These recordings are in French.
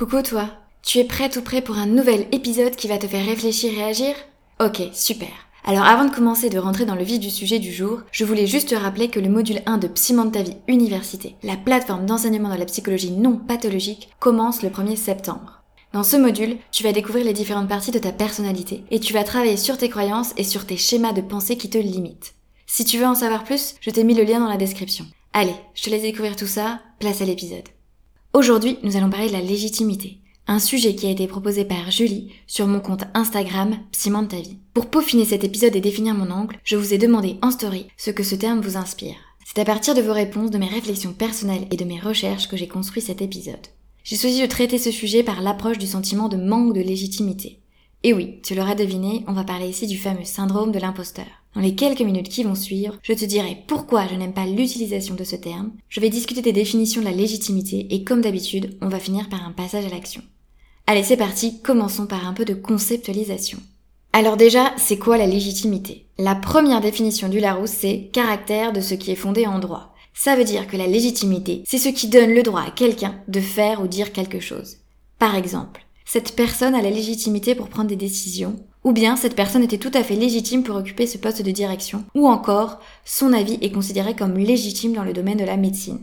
Coucou toi, tu es prête ou prêt pour un nouvel épisode qui va te faire réfléchir et agir? Ok, super. Alors avant de commencer de rentrer dans le vif du sujet du jour, je voulais juste te rappeler que le module 1 de Piment ta vie Université, la plateforme d'enseignement de la psychologie non pathologique, commence le 1er septembre. Dans ce module, tu vas découvrir les différentes parties de ta personnalité et tu vas travailler sur tes croyances et sur tes schémas de pensée qui te limitent. Si tu veux en savoir plus, je t'ai mis le lien dans la description. Allez, je te laisse découvrir tout ça, place à l'épisode. Aujourd'hui, nous allons parler de la légitimité, un sujet qui a été proposé par Julie sur mon compte Instagram Piment. Pour peaufiner cet épisode et définir mon angle, je vous ai demandé en story ce que ce terme vous inspire. C'est à partir de vos réponses, de mes réflexions personnelles et de mes recherches que j'ai construit cet épisode. J'ai choisi de traiter ce sujet par l'approche du sentiment de manque de légitimité. Et oui, tu l'auras deviné, on va parler ici du fameux syndrome de l'imposteur. Dans les quelques minutes qui vont suivre, je te dirai pourquoi je n'aime pas l'utilisation de ce terme, je vais discuter des définitions de la légitimité et comme d'habitude, on va finir par un passage à l'action. Allez, c'est parti, commençons par un peu de conceptualisation. Alors déjà, c'est quoi la légitimité? La première définition du Larousse, c'est caractère de ce qui est fondé en droit. Ça veut dire que la légitimité, c'est ce qui donne le droit à quelqu'un de faire ou dire quelque chose. Par exemple, cette personne a la légitimité pour prendre des décisions, ou bien cette personne était tout à fait légitime pour occuper ce poste de direction, ou encore son avis est considéré comme légitime dans le domaine de la médecine.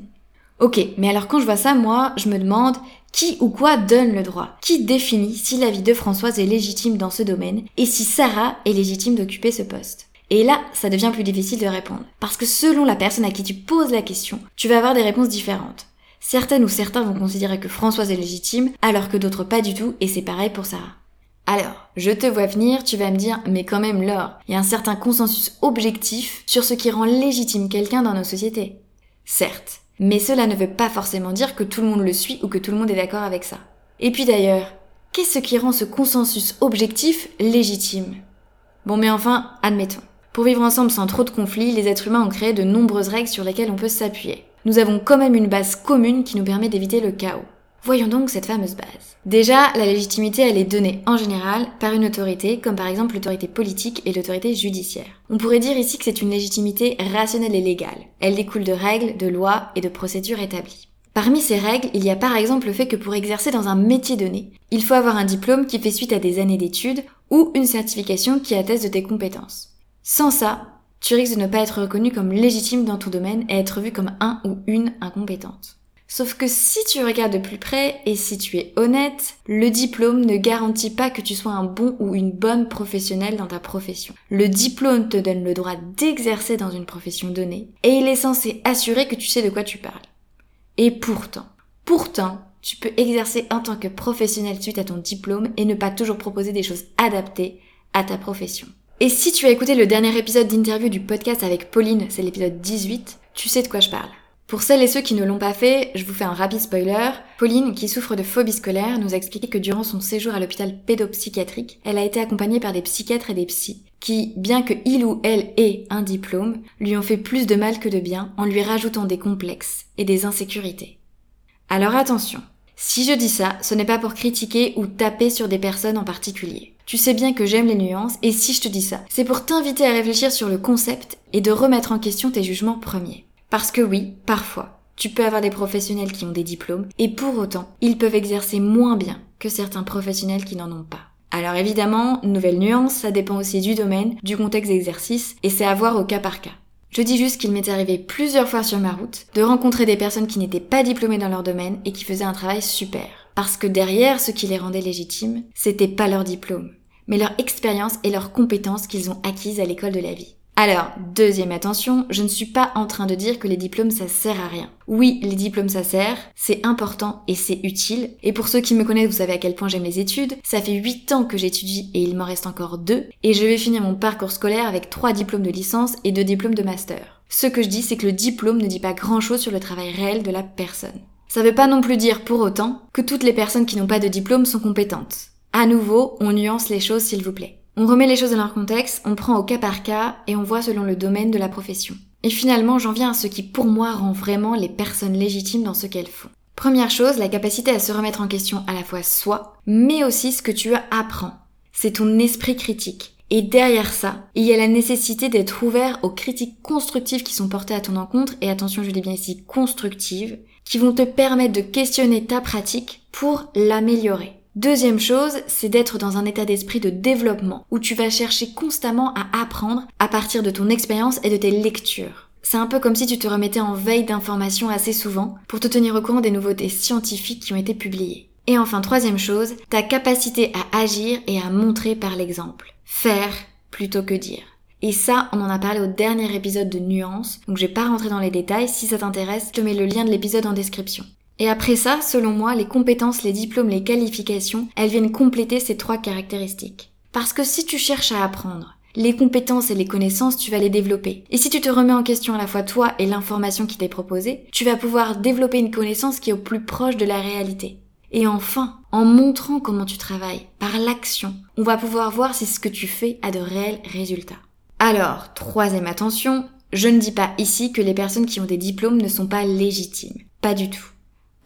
Ok, mais alors quand je vois ça, moi, je me demande qui ou quoi donne le droit? Qui définit si l'avis de Françoise est légitime dans ce domaine et si Sarah est légitime d'occuper ce poste? Et là, ça devient plus difficile de répondre. Parce que selon la personne à qui tu poses la question, tu vas avoir des réponses différentes. Certaines ou certains vont considérer que Françoise est légitime, alors que d'autres pas du tout, et c'est pareil pour Sarah. Alors, je te vois venir, tu vas me dire, mais quand même Laure, il y a un certain consensus objectif sur ce qui rend légitime quelqu'un dans nos sociétés. Certes, mais cela ne veut pas forcément dire que tout le monde le suit ou que tout le monde est d'accord avec ça. Et puis d'ailleurs, qu'est-ce qui rend ce consensus objectif légitime? Bon mais enfin, admettons. Pour vivre ensemble sans trop de conflits, les êtres humains ont créé de nombreuses règles sur lesquelles on peut s'appuyer. Nous avons quand même une base commune qui nous permet d'éviter le chaos. Voyons donc cette fameuse base. Déjà, la légitimité, elle est donnée en général par une autorité, comme par exemple l'autorité politique et l'autorité judiciaire. On pourrait dire ici que c'est une légitimité rationnelle et légale. Elle découle de règles, de lois et de procédures établies. Parmi ces règles, il y a par exemple le fait que pour exercer dans un métier donné, il faut avoir un diplôme qui fait suite à des années d'études ou une certification qui atteste de tes compétences. Sans ça, tu risques de ne pas être reconnu comme légitime dans ton domaine et être vu comme un ou une incompétente. Sauf que si tu regardes de plus près et si tu es honnête, le diplôme ne garantit pas que tu sois un bon ou une bonne professionnelle dans ta profession. Le diplôme te donne le droit d'exercer dans une profession donnée et il est censé assurer que tu sais de quoi tu parles. Et pourtant, pourtant, tu peux exercer en tant que professionnel suite à ton diplôme et ne pas toujours proposer des choses adaptées à ta profession. Et si tu as écouté le dernier épisode d'interview du podcast avec Pauline, c'est l'épisode 18, tu sais de quoi je parle. Pour celles et ceux qui ne l'ont pas fait, je vous fais un rapide spoiler. Pauline, qui souffre de phobie scolaire, nous a expliqué que durant son séjour à l'hôpital pédopsychiatrique, elle a été accompagnée par des psychiatres et des psys, qui, bien que il ou elle ait un diplôme, lui ont fait plus de mal que de bien en lui rajoutant des complexes et des insécurités. Alors attention, si je dis ça, ce n'est pas pour critiquer ou taper sur des personnes en particulier. Tu sais bien que j'aime les nuances et si je te dis ça, c'est pour t'inviter à réfléchir sur le concept et de remettre en question tes jugements premiers. Parce que oui, parfois, tu peux avoir des professionnels qui ont des diplômes et pour autant, ils peuvent exercer moins bien que certains professionnels qui n'en ont pas. Alors évidemment, nouvelle nuance, ça dépend aussi du domaine, du contexte d'exercice et c'est à voir au cas par cas. Je dis juste qu'il m'est arrivé plusieurs fois sur ma route de rencontrer des personnes qui n'étaient pas diplômées dans leur domaine et qui faisaient un travail super. Parce que derrière ce qui les rendait légitimes, c'était pas leur diplôme, mais leur expérience et leurs compétences qu'ils ont acquises à l'école de la vie. Alors, deuxième attention, je ne suis pas en train de dire que les diplômes ça sert à rien. Oui, les diplômes ça sert, c'est important et c'est utile. Et pour ceux qui me connaissent, vous savez à quel point j'aime les études. Ça fait 8 ans que j'étudie et il m'en reste encore 2. Et je vais finir mon parcours scolaire avec 3 diplômes de licence et 2 diplômes de master. Ce que je dis, c'est que le diplôme ne dit pas grand chose sur le travail réel de la personne. Ça veut pas non plus dire pour autant que toutes les personnes qui n'ont pas de diplôme sont compétentes. À nouveau, on nuance les choses s'il vous plaît. On remet les choses dans leur contexte, on prend au cas par cas et on voit selon le domaine de la profession. Et finalement, j'en viens à ce qui pour moi rend vraiment les personnes légitimes dans ce qu'elles font. Première chose, la capacité à se remettre en question à la fois soi, mais aussi ce que tu apprends. C'est ton esprit critique. Et derrière ça, il y a la nécessité d'être ouvert aux critiques constructives qui sont portées à ton encontre, et attention, je dis bien ici constructives, qui vont te permettre de questionner ta pratique pour l'améliorer. Deuxième chose, c'est d'être dans un état d'esprit de développement où tu vas chercher constamment à apprendre à partir de ton expérience et de tes lectures. C'est un peu comme si tu te remettais en veille d'informations assez souvent pour te tenir au courant des nouveautés scientifiques qui ont été publiées. Et enfin, troisième chose, ta capacité à agir et à montrer par l'exemple. Faire plutôt que dire. Et ça, on en a parlé au dernier épisode de Nuance, donc je vais pas rentrer dans les détails, si ça t'intéresse, je te mets le lien de l'épisode en description. Et après ça, selon moi, les compétences, les diplômes, les qualifications, elles viennent compléter ces trois caractéristiques. Parce que si tu cherches à apprendre, les compétences et les connaissances, tu vas les développer. Et si tu te remets en question à la fois toi et l'information qui t'est proposée, tu vas pouvoir développer une connaissance qui est au plus proche de la réalité. Et enfin, en montrant comment tu travailles, par l'action, on va pouvoir voir si ce que tu fais a de réels résultats. Alors, troisième attention, je ne dis pas ici que les personnes qui ont des diplômes ne sont pas légitimes. Pas du tout.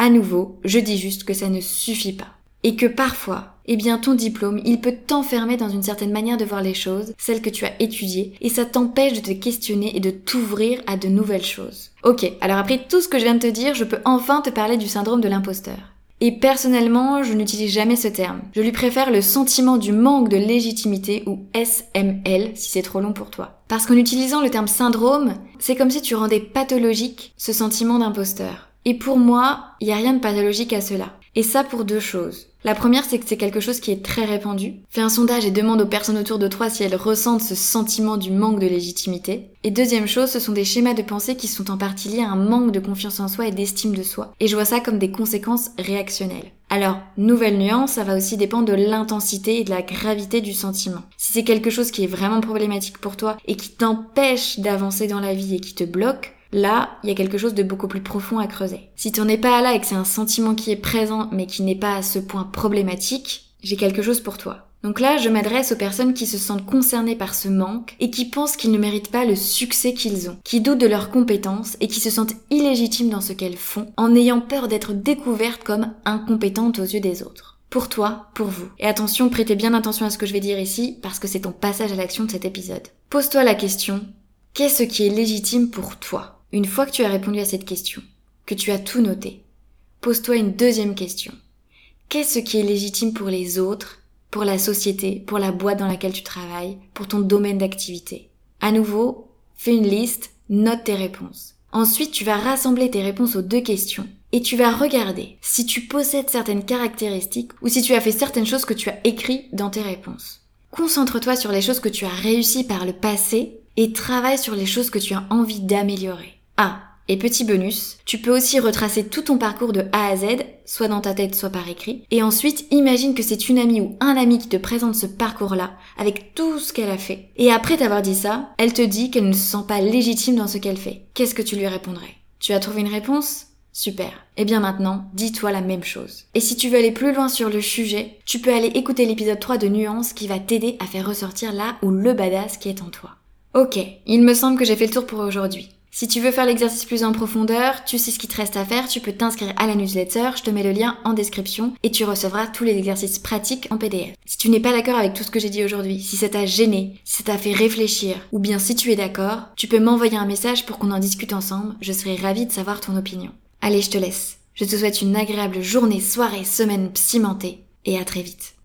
À nouveau, je dis juste que ça ne suffit pas. Et que parfois, eh bien ton diplôme, il peut t'enfermer dans une certaine manière de voir les choses, celle que tu as étudiée, et ça t'empêche de te questionner et de t'ouvrir à de nouvelles choses. Ok, alors après tout ce que je viens de te dire, je peux enfin te parler du syndrome de l'imposteur. Et personnellement, je n'utilise jamais ce terme. Je lui préfère le sentiment du manque de légitimité ou SML si c'est trop long pour toi. Parce qu'en utilisant le terme syndrome, c'est comme si tu rendais pathologique ce sentiment d'imposteur. Et pour moi, il n'y a rien de pathologique à cela. Et ça pour deux choses. La première, c'est que c'est quelque chose qui est très répandu. Fais un sondage et demande aux personnes autour de toi si elles ressentent ce sentiment du manque de légitimité. Et deuxième chose, ce sont des schémas de pensée qui sont en partie liés à un manque de confiance en soi et d'estime de soi. Et je vois ça comme des conséquences réactionnelles. Alors, nouvelle nuance, ça va aussi dépendre de l'intensité et de la gravité du sentiment. Si c'est quelque chose qui est vraiment problématique pour toi et qui t'empêche d'avancer dans la vie et qui te bloque, Là, il y a quelque chose de beaucoup plus profond à creuser. Si tu n'en es pas là et que c'est un sentiment qui est présent mais qui n'est pas à ce point problématique, j'ai quelque chose pour toi. Donc là, je m'adresse aux personnes qui se sentent concernées par ce manque et qui pensent qu'ils ne méritent pas le succès qu'ils ont, qui doutent de leurs compétences et qui se sentent illégitimes dans ce qu'elles font en ayant peur d'être découvertes comme incompétentes aux yeux des autres. Pour toi, pour vous. Et attention, prêtez bien attention à ce que je vais dire ici parce que c'est ton passage à l'action de cet épisode. Pose-toi la question, qu'est-ce qui est légitime pour toi? Une fois que tu as répondu à cette question, que tu as tout noté, pose-toi une deuxième question. Qu'est-ce qui est légitime pour les autres, pour la société, pour la boîte dans laquelle tu travailles, pour ton domaine d'activité? À nouveau, fais une liste, note tes réponses. Ensuite, tu vas rassembler tes réponses aux deux questions et tu vas regarder si tu possèdes certaines caractéristiques ou si tu as fait certaines choses que tu as écrites dans tes réponses. Concentre-toi sur les choses que tu as réussi par le passé et travaille sur les choses que tu as envie d'améliorer. Ah, et petit bonus, tu peux aussi retracer tout ton parcours de A à Z, soit dans ta tête, soit par écrit. Et ensuite, imagine que c'est une amie ou un ami qui te présente ce parcours-là, avec tout ce qu'elle a fait. Et après t'avoir dit ça, elle te dit qu'elle ne se sent pas légitime dans ce qu'elle fait. Qu'est-ce que tu lui répondrais? Tu as trouvé une réponse? Super. Et eh bien maintenant, dis-toi la même chose. Et si tu veux aller plus loin sur le sujet, tu peux aller écouter l'épisode 3 de Nuance qui va t'aider à faire ressortir là où le badass qui est en toi. Ok, il me semble que j'ai fait le tour pour aujourd'hui. Si tu veux faire l'exercice plus en profondeur, tu sais ce qu'il te reste à faire, tu peux t'inscrire à la newsletter, je te mets le lien en description et tu recevras tous les exercices pratiques en PDF. Si tu n'es pas d'accord avec tout ce que j'ai dit aujourd'hui, si ça t'a gêné, si ça t'a fait réfléchir, ou bien si tu es d'accord, tu peux m'envoyer un message pour qu'on en discute ensemble, je serai ravie de savoir ton opinion. Allez, je te laisse. Je te souhaite une agréable journée, soirée, semaine cimentée et à très vite.